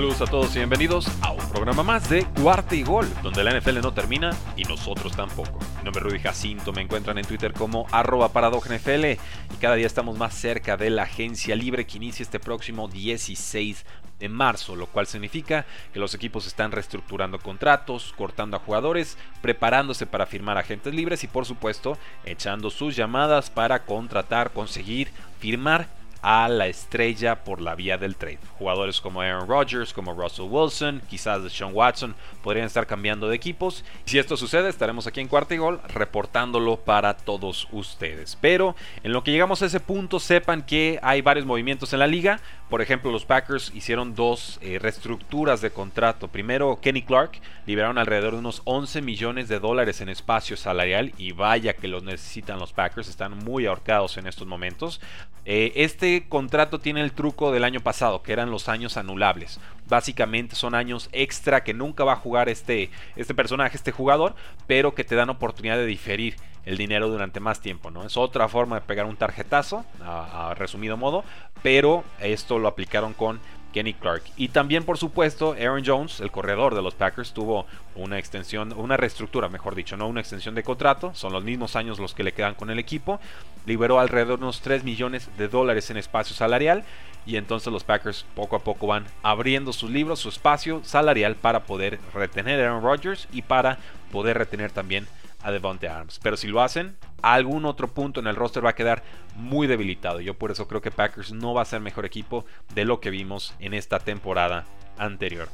Saludos a todos y bienvenidos a un programa más de Cuarta y Gol, donde la NFL no termina y nosotros tampoco. Mi nombre es Rudy Jacinto, me encuentran en Twitter como arroba NFL y cada día estamos más cerca de la agencia libre que inicia este próximo 16 de marzo, lo cual significa que los equipos están reestructurando contratos, cortando a jugadores, preparándose para firmar agentes libres y por supuesto echando sus llamadas para contratar, conseguir, firmar a la estrella por la vía del trade. Jugadores como Aaron Rodgers, como Russell Wilson, quizás Sean Watson podrían estar cambiando de equipos. Si esto sucede, estaremos aquí en Cuarta y Gol reportándolo para todos ustedes. Pero en lo que llegamos a ese punto, sepan que hay varios movimientos en la liga. Por ejemplo, los Packers hicieron dos eh, reestructuras de contrato. Primero, Kenny Clark liberaron alrededor de unos 11 millones de dólares en espacio salarial y vaya que los necesitan los Packers, están muy ahorcados en estos momentos. Eh, este contrato tiene el truco del año pasado, que eran los años anulables. Básicamente son años extra que nunca va a jugar este, este personaje, este jugador, pero que te dan oportunidad de diferir el dinero durante más tiempo, ¿no? Es otra forma de pegar un tarjetazo, a, resumido modo, pero esto lo aplicaron con Kenny Clark. Y también, por supuesto, Aaron Jones, el corredor de los Packers, tuvo una extensión, una reestructura, mejor dicho, no una extensión de contrato. Son los mismos años los que le quedan con el equipo. Liberó alrededor de unos 3 millones de dólares en espacio salarial. Y entonces los Packers poco a poco van abriendo sus libros, su espacio salarial para poder retener a Aaron Rodgers y para poder retener también a Devonte Arms. Pero si lo hacen, algún otro punto en el roster va a quedar muy debilitado. Yo por eso creo que Packers no va a ser mejor equipo de lo que vimos en esta temporada anterior.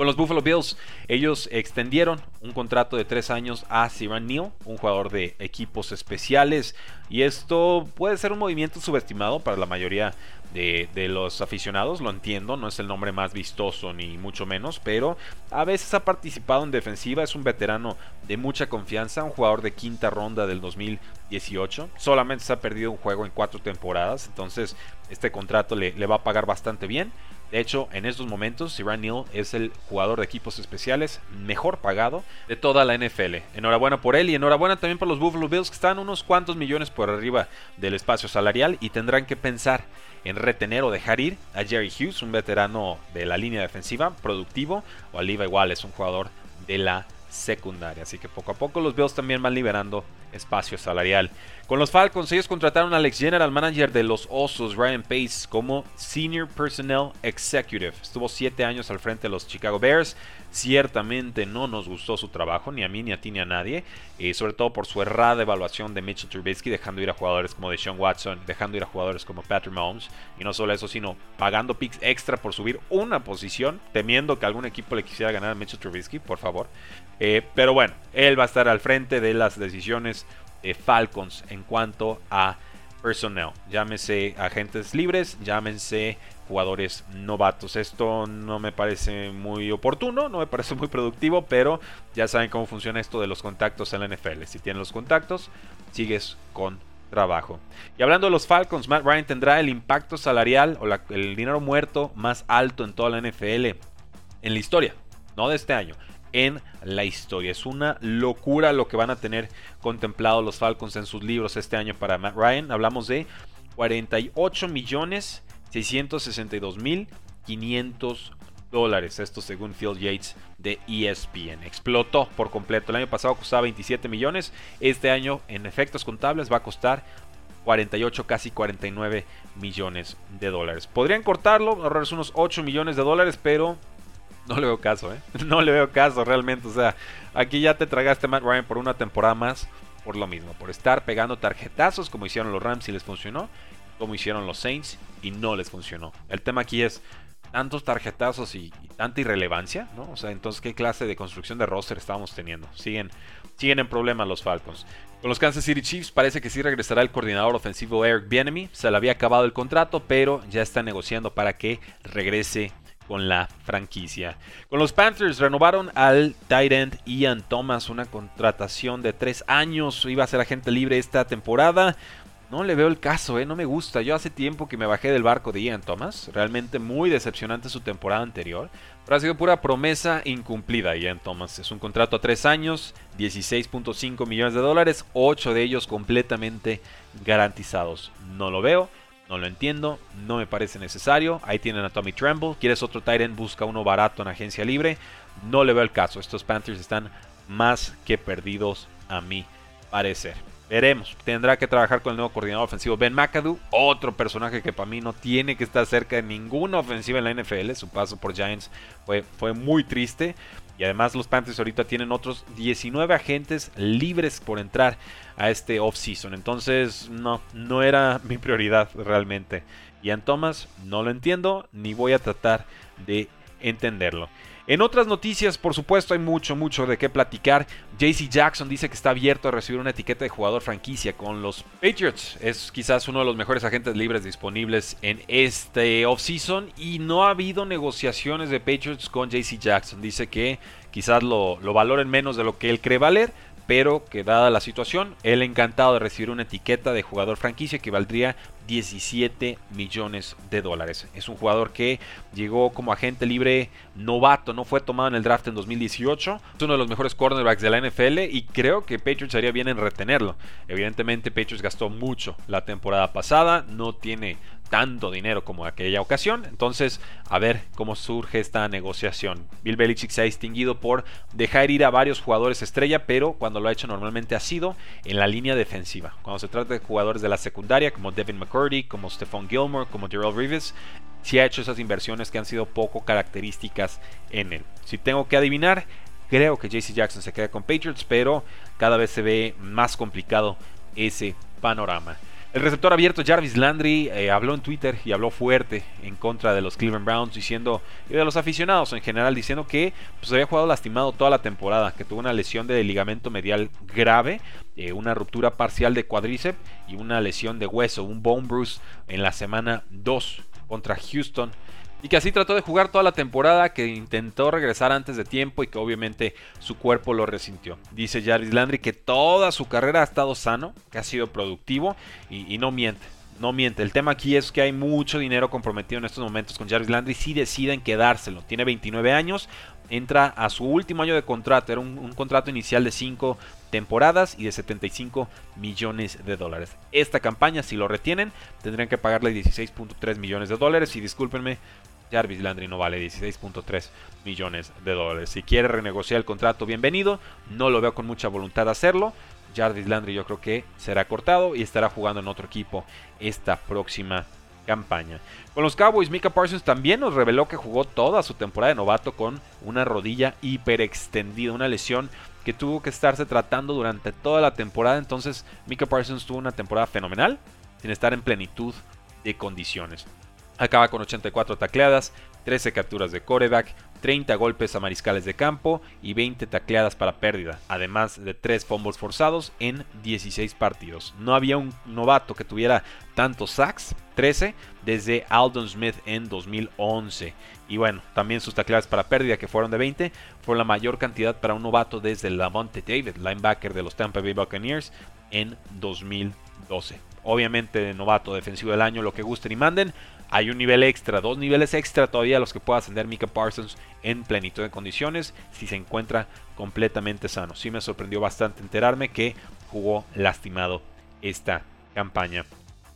Con los Buffalo Bills, ellos extendieron un contrato de tres años a Siran Neal, un jugador de equipos especiales. Y esto puede ser un movimiento subestimado para la mayoría de, los aficionados, lo entiendo, no es el nombre más vistoso ni mucho menos, pero a veces ha participado en defensiva, es un veterano de mucha confianza, un jugador de quinta ronda del 2018, solamente se ha perdido un juego en cuatro temporadas, entonces este contrato le va a pagar bastante bien. De hecho, en estos momentos, Siran Neal es el jugador de equipos especiales mejor pagado de toda la NFL. Enhorabuena por él y enhorabuena también por los Buffalo Bills que están unos cuantos millones por arriba del espacio salarial y tendrán que pensar en retener o dejar ir a Jerry Hughes, un veterano de la línea defensiva, productivo, o a Levi Wallace, un jugador de la secundaria. Así que poco a poco los Bills también van liberando espacio salarial. Con los Falcons, ellos contrataron al ex general manager de los Osos, Ryan Pace, como Senior Personnel Executive. Estuvo siete años al frente de los Chicago Bears. Ciertamente no nos gustó su trabajo, ni a mí, ni a ti, ni a nadie. Eh, sobre todo por su errada evaluación de Mitchell Trubisky, dejando ir a jugadores como Deshaun Watson, dejando ir a jugadores como Patrick Mahomes. Y no solo eso, sino pagando picks extra por subir una posición, temiendo que algún equipo le quisiera ganar a Mitchell Trubisky, por favor. Eh, pero bueno, él va a estar al frente de las decisiones de Falcons en cuanto a personnel. Llámese agentes libres, llámense jugadores novatos. Esto no me parece muy oportuno, no me parece muy productivo, pero ya saben cómo funciona esto de los contactos en la NFL. Si tienes los contactos, sigues con trabajo. Y hablando de los Falcons, Matt Ryan tendrá el impacto salarial o el dinero muerto más alto en toda la NFL en la historia, no de este año, en la historia. Es una locura lo que van a tener contemplado los Falcons en sus libros este año para Matt Ryan. Hablamos de 48 millones 662 mil 500 dólares. Esto según Phil Yates de ESPN. Explotó por completo. El año pasado costaba 27 millones. Este año en efectos contables va a costar 48, casi 49 millones de dólares. Podrían cortarlo, ahorrarse unos 8 millones de dólares, pero no le veo caso, ¿eh? No le veo caso realmente. O sea, aquí ya te tragaste Matt Ryan por una temporada más. Por lo mismo, por estar pegando tarjetazos como hicieron los Rams y les funcionó, como hicieron los Saints y no les funcionó. El tema aquí es, tantos tarjetazos y, tanta irrelevancia, ¿no? O sea, entonces, ¿qué clase de construcción de roster estábamos teniendo? Siguen, siguen en problemas los Falcons. Con los Kansas City Chiefs parece que sí regresará el coordinador ofensivo Eric Bienemy. Se le había acabado el contrato, pero ya está negociando para que regrese con la franquicia. Con los Panthers renovaron al tight end Ian Thomas, una contratación de tres años. Iba a ser agente libre esta temporada. No le veo el caso, ¿eh? no me gusta. Yo hace tiempo que me bajé del barco de Ian Thomas. Realmente muy decepcionante su temporada anterior. Pero ha sido pura promesa incumplida Ian Thomas. Es un contrato a tres años, 16.5 millones de dólares, 8 de ellos completamente garantizados. No lo veo, no lo entiendo, no me parece necesario. Ahí tienen a Tommy Tremble. ¿Quieres otro Tyrant? Busca uno barato en agencia libre. No le veo el caso. Estos Panthers están más que perdidos a mi parecer. Veremos. Tendrá que trabajar con el nuevo coordinador ofensivo Ben McAdoo. Otro personaje que para mí no tiene que estar cerca de ninguna ofensiva en la NFL. Su paso por Giants fue, fue muy triste. Y además los Panthers ahorita tienen otros 19 agentes libres por entrar a este offseason. Entonces no, no era mi prioridad realmente. Ian Thomas no lo entiendo ni voy a tratar de entenderlo. En otras noticias, por supuesto, hay mucho, mucho de qué platicar. JC Jackson dice que está abierto a recibir una etiqueta de jugador franquicia con los Patriots. Es quizás uno de los mejores agentes libres disponibles en este offseason y no ha habido negociaciones de Patriots con JC Jackson. Dice que quizás lo, lo valoren menos de lo que él cree valer, pero que dada la situación, él encantado de recibir una etiqueta de jugador franquicia que valdría 17 millones de dólares. Es un jugador que llegó como agente libre novato, no fue tomado en el draft en 2018. Es uno de los mejores cornerbacks de la NFL y creo que Patriots haría bien en retenerlo. Evidentemente Patriots gastó mucho la temporada pasada, no tiene tanto dinero como aquella ocasión. Entonces, a ver cómo surge esta negociación. Bill Belichick se ha distinguido por dejar ir a varios jugadores estrella, pero cuando lo ha hecho normalmente ha sido en la línea defensiva. Cuando se trata de jugadores de la secundaria, como Devin McCurdy, como Stephon Gilmore, como Darrell Reeves, sí ha hecho esas inversiones que han sido poco características en él. Si tengo que adivinar, creo que JC Jackson se queda con Patriots, pero cada vez se ve más complicado ese panorama. El receptor abierto Jarvis Landry eh, habló en Twitter y habló fuerte en contra de los Cleveland Browns diciendo y de los aficionados en general diciendo que pues, había jugado lastimado toda la temporada, que tuvo una lesión de ligamento medial grave, eh, una ruptura parcial de cuádriceps y una lesión de hueso, un bone bruise en la semana 2 contra Houston y que así trató de jugar toda la temporada, que intentó regresar antes de tiempo y que obviamente su cuerpo lo resintió. Dice Jarvis Landry que toda su carrera ha estado sano, que ha sido productivo y, no miente. No miente, el tema aquí es que hay mucho dinero comprometido en estos momentos con Jarvis Landry si deciden quedárselo. Tiene 29 años, entra a su último año de contrato, era un, un contrato inicial de 5 temporadas y de 75 millones de dólares. Esta campaña, si lo retienen, tendrían que pagarle 16.3 millones de dólares y discúlpenme, Jarvis Landry no vale 16.3 millones de dólares. Si quiere renegociar el contrato, bienvenido. No lo veo con mucha voluntad de hacerlo. Jarvis Landry yo creo que será cortado y estará jugando en otro equipo esta próxima campaña. Con los Cowboys, Mika Parsons también nos reveló que jugó toda su temporada de novato con una rodilla hiperextendida, una lesión que tuvo que estarse tratando durante toda la temporada. Entonces, Mika Parsons tuvo una temporada fenomenal sin estar en plenitud de condiciones. Acaba con 84 tacleadas, 13 capturas de coreback, 30 golpes a mariscales de campo y 20 tacleadas para pérdida, además de 3 fumbles forzados en 16 partidos. No había un novato que tuviera tantos sacks, 13, desde Aldon Smith en 2011. Y bueno, también sus tacleadas para pérdida, que fueron de 20, fue la mayor cantidad para un novato desde Lavonte David, linebacker de los Tampa Bay Buccaneers, en 2012. Obviamente, novato defensivo del año, lo que gusten y manden hay un nivel extra, dos niveles extra todavía a los que pueda ascender Mika Parsons en plenitud de condiciones si se encuentra completamente sano. Sí me sorprendió bastante enterarme que jugó lastimado esta campaña.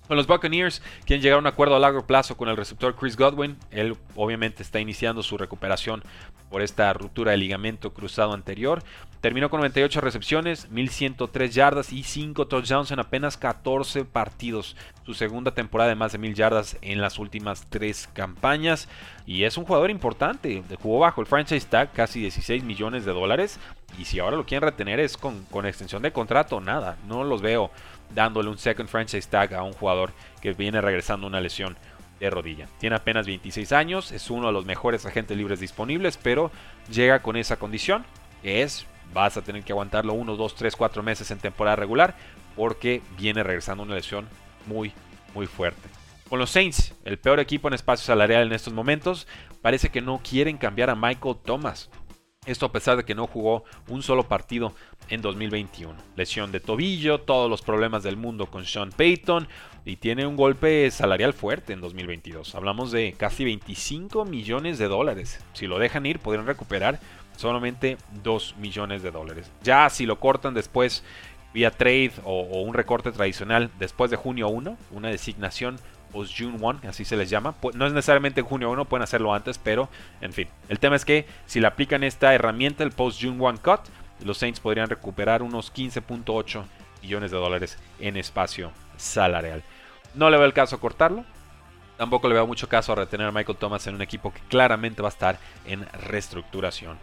Con los Buccaneers, quien llegaron a un acuerdo a largo plazo con el receptor Chris Godwin, él obviamente está iniciando su recuperación por esta ruptura de ligamento cruzado anterior. Terminó con 98 recepciones, 1103 yardas y 5 touchdowns en apenas 14 partidos. Su segunda temporada de más de 1000 yardas en las últimas 3 campañas. Y es un jugador importante. Jugó bajo el franchise tag casi 16 millones de dólares. Y si ahora lo quieren retener es con, con extensión de contrato, nada. No los veo dándole un second franchise tag a un jugador que viene regresando una lesión de rodilla. Tiene apenas 26 años, es uno de los mejores agentes libres disponibles, pero llega con esa condición, que es, vas a tener que aguantarlo 1, 2, 3, 4 meses en temporada regular, porque viene regresando una lesión muy, muy fuerte. Con los Saints, el peor equipo en espacio salarial en estos momentos, parece que no quieren cambiar a Michael Thomas. Esto a pesar de que no jugó un solo partido en 2021. Lesión de tobillo, todos los problemas del mundo con Sean Payton y tiene un golpe salarial fuerte en 2022. Hablamos de casi 25 millones de dólares. Si lo dejan ir, podrían recuperar solamente 2 millones de dólares. Ya si lo cortan después vía trade o, un recorte tradicional después de junio 1, una designación post June 1, así se les llama. No es necesariamente en junio 1, pueden hacerlo antes, pero en fin. El tema es que si le aplican esta herramienta, el post June 1 cut, los Saints podrían recuperar unos 15.8 millones de dólares en espacio salarial. No le veo el caso a cortarlo. Tampoco le veo mucho caso a retener a Michael Thomas en un equipo que claramente va a estar en reestructuración.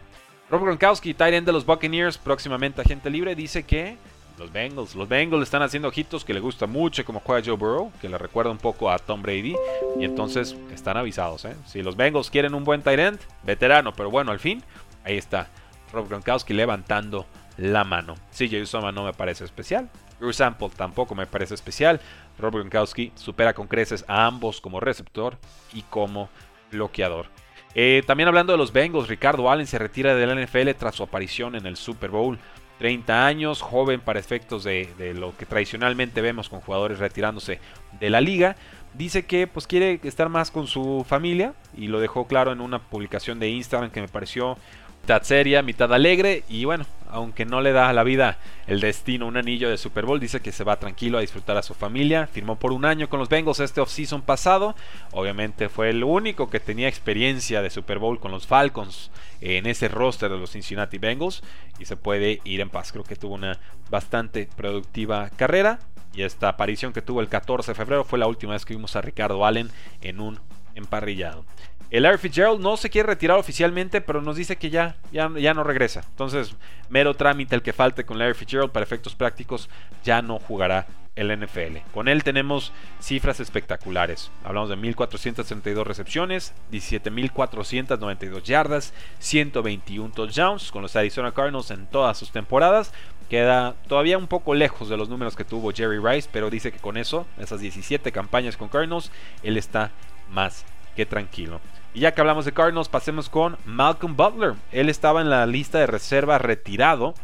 Rob Gronkowski, tight end de los Buccaneers, próximamente agente libre, dice que los Bengals. Los Bengals están haciendo ojitos que le gusta mucho como juega Joe Burrow, que le recuerda un poco a Tom Brady. Y entonces están avisados. ¿eh? Si los Bengals quieren un buen tight end, veterano, pero bueno, al fin, ahí está Rob Gronkowski levantando la mano. CJ Usoma no me parece especial. Drew Sample tampoco me parece especial. Rob Gronkowski supera con creces a ambos como receptor y como bloqueador. Eh, también hablando de los Bengals, Ricardo Allen se retira del NFL tras su aparición en el Super Bowl. 30 años, joven para efectos de, lo que tradicionalmente vemos con jugadores retirándose de la liga. Dice que pues quiere estar más con su familia y lo dejó claro en una publicación de Instagram que me pareció mitad seria, mitad alegre y bueno, aunque no le da a la vida el destino un anillo de Super Bowl, dice que se va tranquilo a disfrutar a su familia. Firmó por un año con los Bengals este offseason pasado. Obviamente fue el único que tenía experiencia de Super Bowl con los Falcons en ese roster de los Cincinnati Bengals y se puede ir en paz. Creo que tuvo una bastante productiva carrera y esta aparición que tuvo el 14 de febrero fue la última vez que vimos a Ricardo Allen en un emparrillado. El Larry Fitzgerald no se quiere retirar oficialmente, pero nos dice que ya, ya, ya no regresa. Entonces, mero trámite el que falte con Larry Fitzgerald para efectos prácticos, ya no jugará el NFL. Con él tenemos cifras espectaculares. Hablamos de 1.432 recepciones, 17.492 yardas, 121 touchdowns con los Arizona Cardinals en todas sus temporadas. Queda todavía un poco lejos de los números que tuvo Jerry Rice, pero dice que con eso, esas 17 campañas con Cardinals, él está más que tranquilo. Y ya que hablamos de Cardinals, pasemos con Malcolm Butler. Él estaba en la lista de reserva retirado.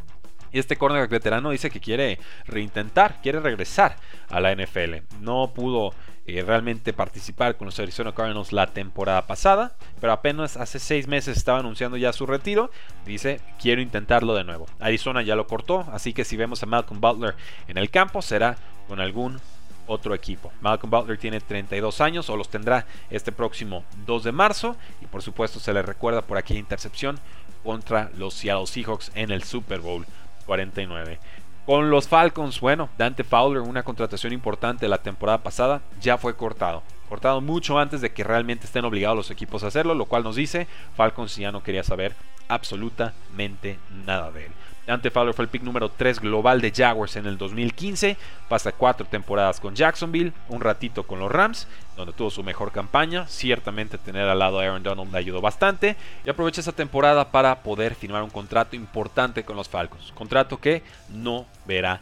Y este cornerback veterano dice que quiere reintentar, quiere regresar a la NFL. No pudo eh, realmente participar con los Arizona Cardinals la temporada pasada, pero apenas hace seis meses estaba anunciando ya su retiro. Dice, quiero intentarlo de nuevo. Arizona ya lo cortó, así que si vemos a Malcolm Butler en el campo será con algún otro equipo. Malcolm Butler tiene 32 años o los tendrá este próximo 2 de marzo y por supuesto se le recuerda por aquí intercepción contra los Seattle Seahawks en el Super Bowl 49. Con los Falcons, bueno, Dante Fowler, una contratación importante la temporada pasada, ya fue cortado. Cortado mucho antes de que realmente estén obligados los equipos a hacerlo, lo cual nos dice Falcons ya no quería saber absolutamente nada de él. Dante Fowler fue el pick número 3 global de Jaguars en el 2015. Pasa cuatro temporadas con Jacksonville, un ratito con los Rams, donde tuvo su mejor campaña. Ciertamente tener al lado a Aaron Donald le ayudó bastante. Y aprovecha esa temporada para poder firmar un contrato importante con los Falcons. Contrato que no verá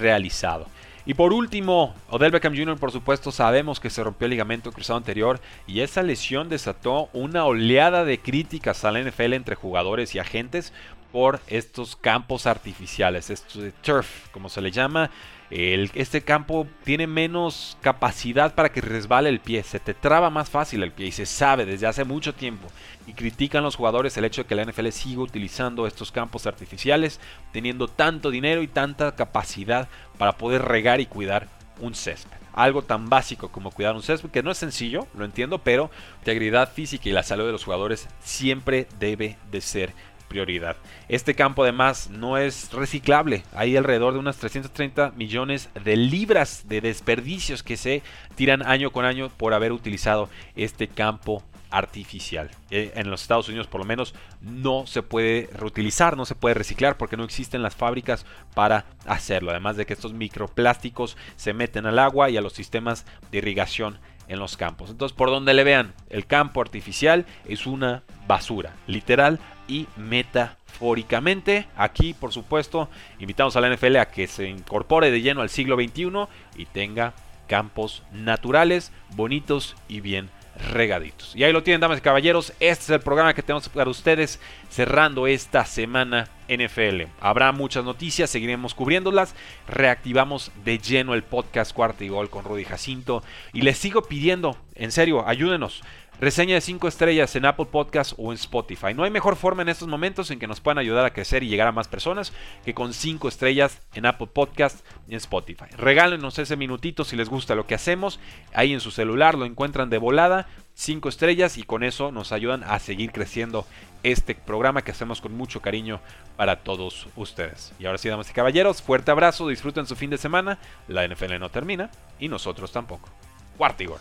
realizado. Y por último, Odell Beckham Jr. por supuesto sabemos que se rompió el ligamento cruzado anterior y esa lesión desató una oleada de críticas a la NFL entre jugadores y agentes por estos campos artificiales, esto de turf, como se le llama. este campo tiene menos capacidad para que resbale el pie, se te traba más fácil el pie y se sabe desde hace mucho tiempo. Y critican los jugadores el hecho de que la NFL siga utilizando estos campos artificiales, teniendo tanto dinero y tanta capacidad para poder regar y cuidar un césped algo tan básico como cuidar un césped, que no es sencillo, lo entiendo, pero la integridad física y la salud de los jugadores siempre debe de ser prioridad. Este campo además no es reciclable. Hay alrededor de unas 330 millones de libras de desperdicios que se tiran año con año por haber utilizado este campo artificial. Eh, en los Estados Unidos por lo menos no se puede reutilizar, no se puede reciclar porque no existen las fábricas para hacerlo. Además de que estos microplásticos se meten al agua y a los sistemas de irrigación en los campos. Entonces, por donde le vean, el campo artificial es una basura, literal y metafóricamente. Aquí, por supuesto, invitamos a la NFL a que se incorpore de lleno al siglo XXI y tenga campos naturales, bonitos y bien regaditos. Y ahí lo tienen, damas y caballeros. Este es el programa que tenemos para ustedes cerrando esta semana NFL. Habrá muchas noticias, seguiremos cubriéndolas. Reactivamos de lleno el podcast Cuarta y Gol con Rudy Jacinto. Y les sigo pidiendo, en serio, ayúdenos. Reseña de 5 estrellas en Apple Podcast o en Spotify. No hay mejor forma en estos momentos en que nos puedan ayudar a crecer y llegar a más personas que con 5 estrellas en Apple Podcast y en Spotify. Regálenos ese minutito si les gusta lo que hacemos. Ahí en su celular lo encuentran de volada. 5 estrellas y con eso nos ayudan a seguir creciendo este programa que hacemos con mucho cariño para todos ustedes. Y ahora sí, damas y caballeros, fuerte abrazo, disfruten su fin de semana. La NFL no termina y nosotros tampoco. Cuartigor.